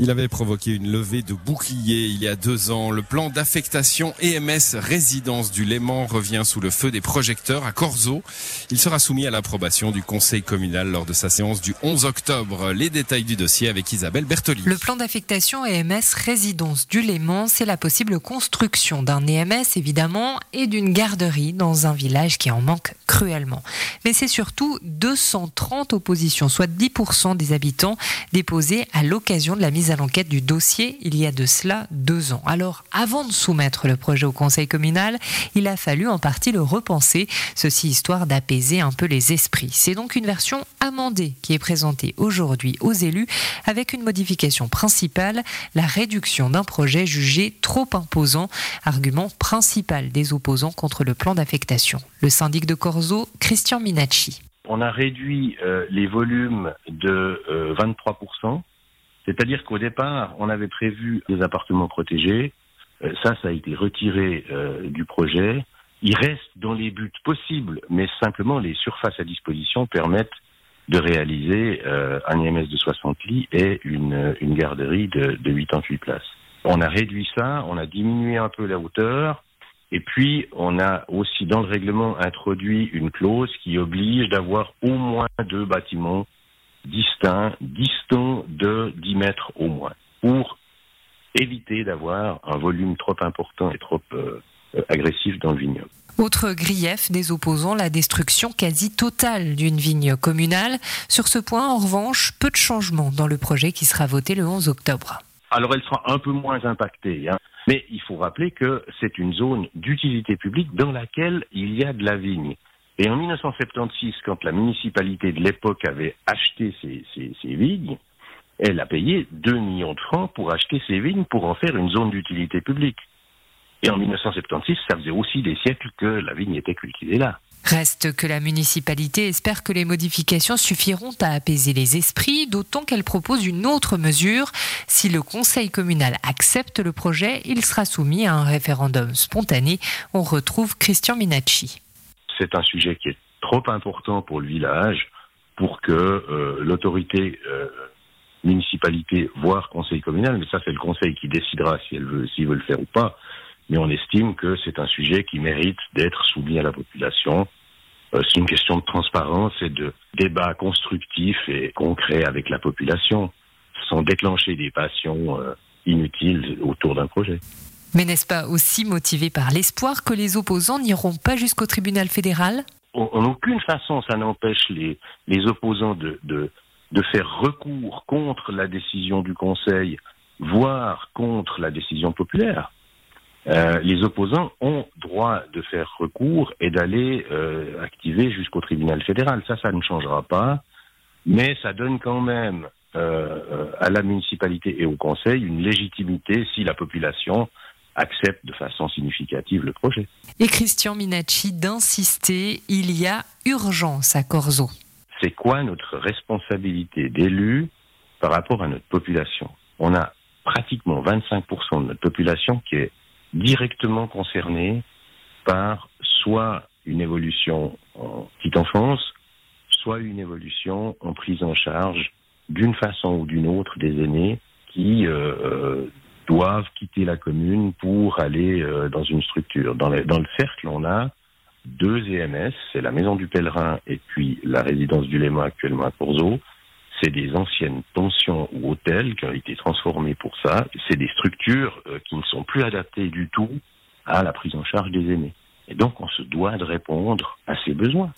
Il avait provoqué une levée de boucliers il y a deux ans. Le plan d'affectation EMS résidence du Léman revient sous le feu des projecteurs à Corzo. Il sera soumis à l'approbation du conseil communal lors de sa séance du 11 octobre. Les détails du dossier avec Isabelle Bertoli. Le plan d'affectation EMS résidence du Léman, c'est la possible construction d'un EMS évidemment et d'une garderie dans un village qui en manque cruellement. Mais c'est surtout 230 oppositions, soit 10% des habitants déposés à l'occasion de la mise à l'enquête du dossier il y a de cela deux ans. Alors, avant de soumettre le projet au conseil communal, il a fallu en partie le repenser, ceci histoire d'apaiser un peu les esprits. C'est donc une version amendée qui est présentée aujourd'hui aux élus avec une modification principale, la réduction d'un projet jugé trop imposant, argument principal des opposants contre le plan d'affectation. Le syndic de Corzo, Christian Minacci. On a réduit euh, les volumes de 23%. C'est-à-dire qu'au départ, on avait prévu des appartements protégés. Euh, ça, ça a été retiré euh, du projet. Il reste dans les buts possibles, mais simplement les surfaces à disposition permettent de réaliser euh, un IMS de 60 lits et une, une garderie de, de 88 places. On a réduit ça, on a diminué un peu la hauteur, et puis on a aussi dans le règlement introduit une clause qui oblige d'avoir au moins deux bâtiments distincts, distants de 10 mètres au moins, pour éviter d'avoir un volume trop important et trop euh, agressif dans le vignoble. Autre grief des opposants, la destruction quasi totale d'une vigne communale. Sur ce point, en revanche, peu de changements dans le projet qui sera voté le 11 octobre. Alors elle sera un peu moins impactée, hein. mais il faut rappeler que c'est une zone d'utilité publique dans laquelle il y a de la vigne. Et en 1976, quand la municipalité de l'époque avait acheté ces, ces, ces, vignes, elle a payé 2 millions de francs pour acheter ces vignes pour en faire une zone d'utilité publique. Et en 1976, ça faisait aussi des siècles que la vigne était cultivée là. Reste que la municipalité espère que les modifications suffiront à apaiser les esprits, d'autant qu'elle propose une autre mesure. Si le conseil communal accepte le projet, il sera soumis à un référendum spontané. On retrouve Christian Minacci c'est un sujet qui est trop important pour le village pour que euh, l'autorité euh, municipalité, voire conseil communal, mais ça c'est le conseil qui décidera si veut, s'il veut le faire ou pas, mais on estime que c'est un sujet qui mérite d'être soumis à la population. Euh, c'est une question de transparence et de débat constructif et concret avec la population, sans déclencher des passions inutiles autour d'un projet. Mais n'est-ce pas aussi motivé par l'espoir que les opposants n'iront pas jusqu'au tribunal fédéral? En aucune façon, ça n'empêche les, opposants de, de, de faire recours contre la décision du Conseil, voire contre la décision populaire. Euh, les opposants ont droit de faire recours et d'aller euh, activer jusqu'au tribunal fédéral. Ça, ça ne changera pas, mais ça donne quand même euh, à la municipalité et au conseil une légitimité si la population accepte de façon significative le projet. Et Christian Minacci d'insister, il y a urgence à Corzo. C'est quoi notre responsabilité d'élu par rapport à notre population? On a pratiquement 25% de notre population qui est directement concernée par soit une évolution en petite enfance, soit une évolution en prise en charge d'une façon ou d'une autre des aînés qui euh, euh doivent quitter la commune pour aller euh, dans une structure. Dans, le cercle, on a deux EMS, c'est la maison du pèlerin et puis la résidence du Léman actuellement à Corzo. C'est des anciennes pensions ou hôtels qui ont été transformés pour ça. C'est des structures euh, qui ne sont plus adaptées du tout à la prise en charge des aînés. Et donc, on se doit de répondre à ces besoins.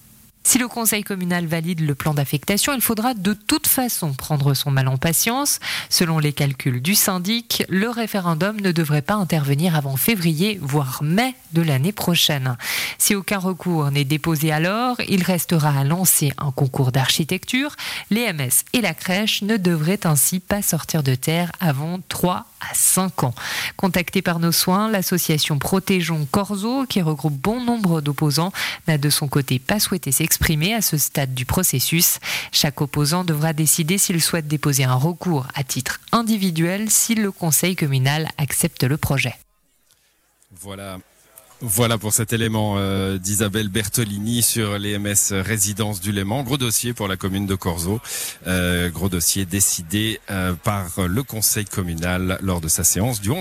Si le conseil communal valide le plan d'affectation, il faudra de toute façon prendre son mal en patience. Selon les calculs du syndic, le référendum ne devrait pas intervenir avant février, voire mai de l'année prochaine. Si aucun recours n'est déposé alors, il restera à lancer un concours d'architecture. Les MS et la crèche ne devraient ainsi pas sortir de terre avant 3 à 5 ans. Contacté par nos soins, l'association Protégeons Corzo, qui regroupe bon nombre d'opposants, n'a de son côté pas souhaité s'exprimer à ce stade du processus. Chaque opposant devra décider s'il souhaite déposer un recours à titre individuel si le conseil communal accepte le projet. Voilà. Voilà pour cet élément euh, d'Isabelle Bertolini sur l'EMS Résidence du Léman. Gros dossier pour la commune de Corzo. Euh, gros dossier décidé euh, par le conseil communal lors de sa séance du 11